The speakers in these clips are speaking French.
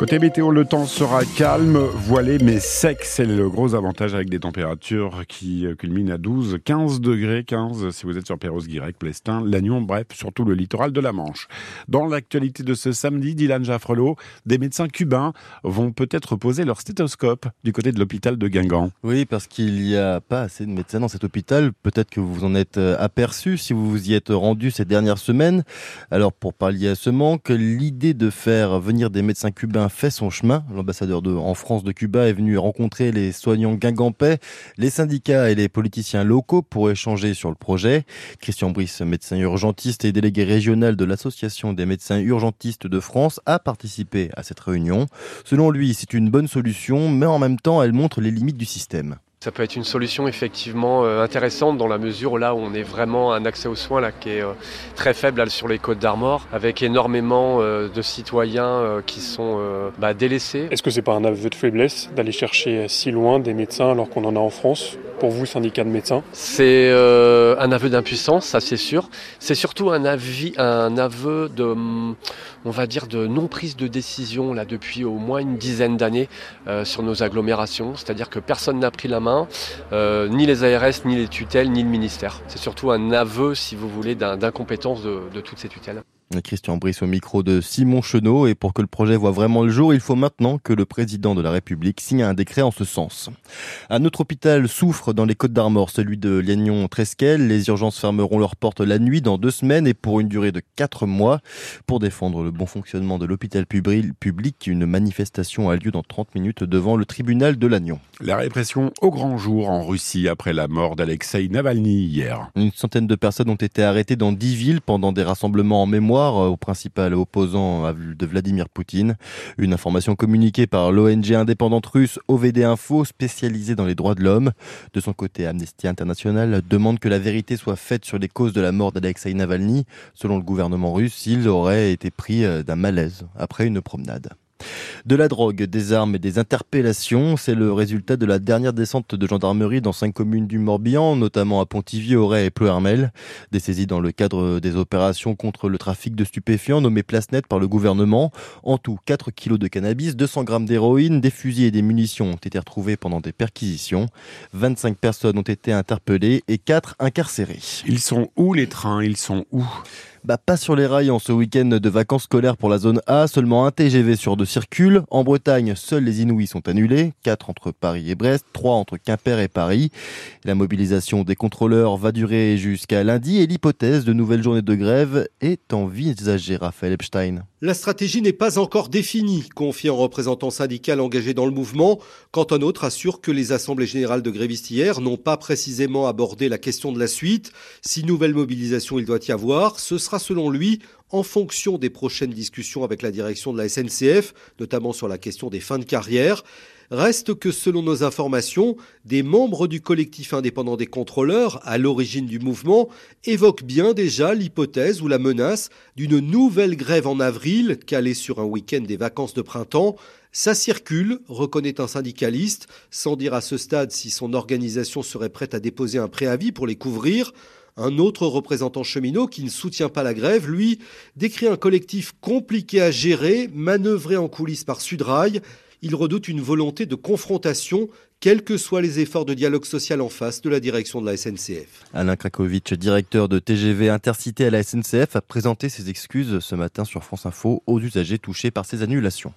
Côté météo, le temps sera calme, voilé mais sec. C'est le gros avantage avec des températures qui culminent à 12, 15 degrés, 15 si vous êtes sur Perros-Guirec, Plestin, Lannion, bref, surtout le littoral de la Manche. Dans l'actualité de ce samedi, Dylan Jaffrelot, des médecins cubains vont peut-être poser leur stéthoscope du côté de l'hôpital de Guingamp. Oui, parce qu'il n'y a pas assez de médecins dans cet hôpital. Peut-être que vous en êtes euh, aperçu si vous vous y êtes rendu ces dernières semaines. Alors, pour pallier à ce manque, l'idée de faire venir des médecins cubains fait son chemin. L'ambassadeur de, en France de Cuba est venu rencontrer les soignants guingampais, les syndicats et les politiciens locaux pour échanger sur le projet. Christian Brice, médecin urgentiste et délégué régional de l'Association des médecins urgentistes de France, a participé à cette réunion. Selon lui, c'est une bonne solution, mais en même temps, elle montre les limites du système. Ça peut être une solution effectivement euh, intéressante dans la mesure là où on est vraiment un accès aux soins là qui est euh, très faible sur les côtes d'Armor, avec énormément euh, de citoyens qui sont bah, délaissés. Est-ce que c'est pas un aveu de faiblesse d'aller chercher si loin des médecins alors qu'on en a en France pour vous, syndicat de médecins? C'est un aveu d'impuissance, ça c'est sûr. C'est surtout un, avis, un aveu de, on va dire, de non prise de décision là depuis au moins une dizaine d'années sur nos agglomérations. C'est-à-dire que personne n'a pris la main euh, ni les ARS, ni les tutelles, ni le ministère. C'est surtout un aveu, si vous voulez, d'incompétence de, de toutes ces tutelles. Christian Brice au micro de Simon Chenot. Et pour que le projet voit vraiment le jour, il faut maintenant que le président de la République signe un décret en ce sens. Un autre hôpital souffre dans les Côtes d'Armor, celui de Liagnon-Tresquel. Les urgences fermeront leurs portes la nuit dans deux semaines et pour une durée de quatre mois. Pour défendre le bon fonctionnement de l'hôpital public, une manifestation a lieu dans 30 minutes devant le tribunal de Lannion. La répression au grand jour en Russie après la mort d'Alexei Navalny hier. Une centaine de personnes ont été arrêtées dans dix villes pendant des rassemblements en mémoire euh, au principal opposant de Vladimir Poutine. Une information communiquée par l'ONG indépendante russe OVD Info, spécialisée dans les droits de l'homme. De son côté, Amnesty International demande que la vérité soit faite sur les causes de la mort d'Alexei Navalny. Selon le gouvernement russe, il aurait été pris euh, d'un malaise après une promenade. De la drogue, des armes et des interpellations, c'est le résultat de la dernière descente de gendarmerie dans cinq communes du Morbihan, notamment à Pontivy, Auray et Pleuhermel. Des saisies dans le cadre des opérations contre le trafic de stupéfiants nommées Place Nette par le gouvernement. En tout, 4 kilos de cannabis, 200 grammes d'héroïne, des fusils et des munitions ont été retrouvés pendant des perquisitions. 25 personnes ont été interpellées et 4 incarcérées. Ils sont où les trains? Ils sont où? Bah, pas sur les rails en ce week-end de vacances scolaires pour la zone A. Seulement un TGV sur deux circule. En Bretagne, seuls les Inouïs sont annulés. Quatre entre Paris et Brest, trois entre Quimper et Paris. La mobilisation des contrôleurs va durer jusqu'à lundi et l'hypothèse de nouvelles journées de grève est envisagée, Raphaël Epstein. La stratégie n'est pas encore définie, confie un représentant syndical engagé dans le mouvement, quand un autre assure que les assemblées générales de grévistes hier n'ont pas précisément abordé la question de la suite. Si nouvelle mobilisation il doit y avoir, ce sera selon lui en fonction des prochaines discussions avec la direction de la SNCF, notamment sur la question des fins de carrière. Reste que selon nos informations, des membres du collectif indépendant des contrôleurs, à l'origine du mouvement, évoquent bien déjà l'hypothèse ou la menace d'une nouvelle grève en avril, calée sur un week-end des vacances de printemps. Ça circule, reconnaît un syndicaliste, sans dire à ce stade si son organisation serait prête à déposer un préavis pour les couvrir. Un autre représentant cheminot qui ne soutient pas la grève, lui, décrit un collectif compliqué à gérer, manœuvré en coulisses par Sudrail. Il redoute une volonté de confrontation, quels que soient les efforts de dialogue social en face de la direction de la SNCF. Alain Krakowicz, directeur de TGV Intercité à la SNCF, a présenté ses excuses ce matin sur France Info aux usagers touchés par ces annulations.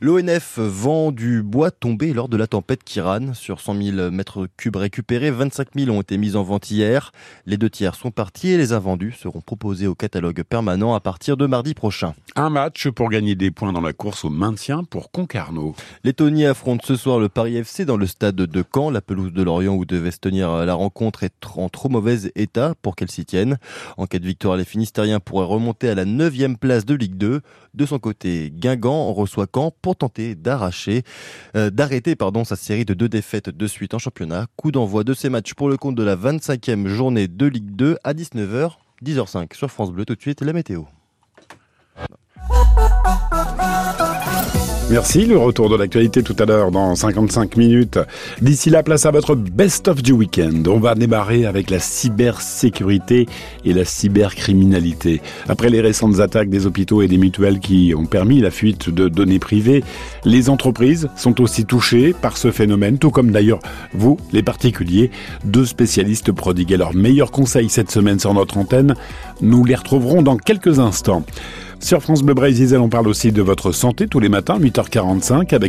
L'ONF vend du bois tombé lors de la tempête Kiran. Sur 100 000 mètres cubes récupérés, 25 000 ont été mis en vente hier. Les deux tiers sont partis et les invendus seront proposés au catalogue permanent à partir de mardi prochain. Un match pour gagner des points dans la course au maintien pour Concarneau. Les Tony affrontent ce soir le Paris FC dans le stade de Caen. La pelouse de Lorient où devait se tenir la rencontre est en trop mauvais état pour qu'elle s'y tienne. En cas de victoire, les Finistériens pourraient remonter à la 9 place de Ligue 2. De son côté, Guingamp reçoit Pour tenter d'arracher, euh, d'arrêter pardon sa série de deux défaites de suite en championnat. Coup d'envoi de ces matchs pour le compte de la 25e journée de Ligue 2 à 19h, 10h05 sur France Bleu. Tout de suite la météo. Merci, le retour de l'actualité tout à l'heure dans 55 minutes. D'ici là, place à votre best-of du week-end. On va démarrer avec la cybersécurité et la cybercriminalité. Après les récentes attaques des hôpitaux et des mutuelles qui ont permis la fuite de données privées, les entreprises sont aussi touchées par ce phénomène, tout comme d'ailleurs vous, les particuliers. Deux spécialistes prodiguaient leurs meilleurs conseils cette semaine sur notre antenne. Nous les retrouverons dans quelques instants. Sur France Bleu Brésil, on parle aussi de votre santé tous les matins, 8h45, avec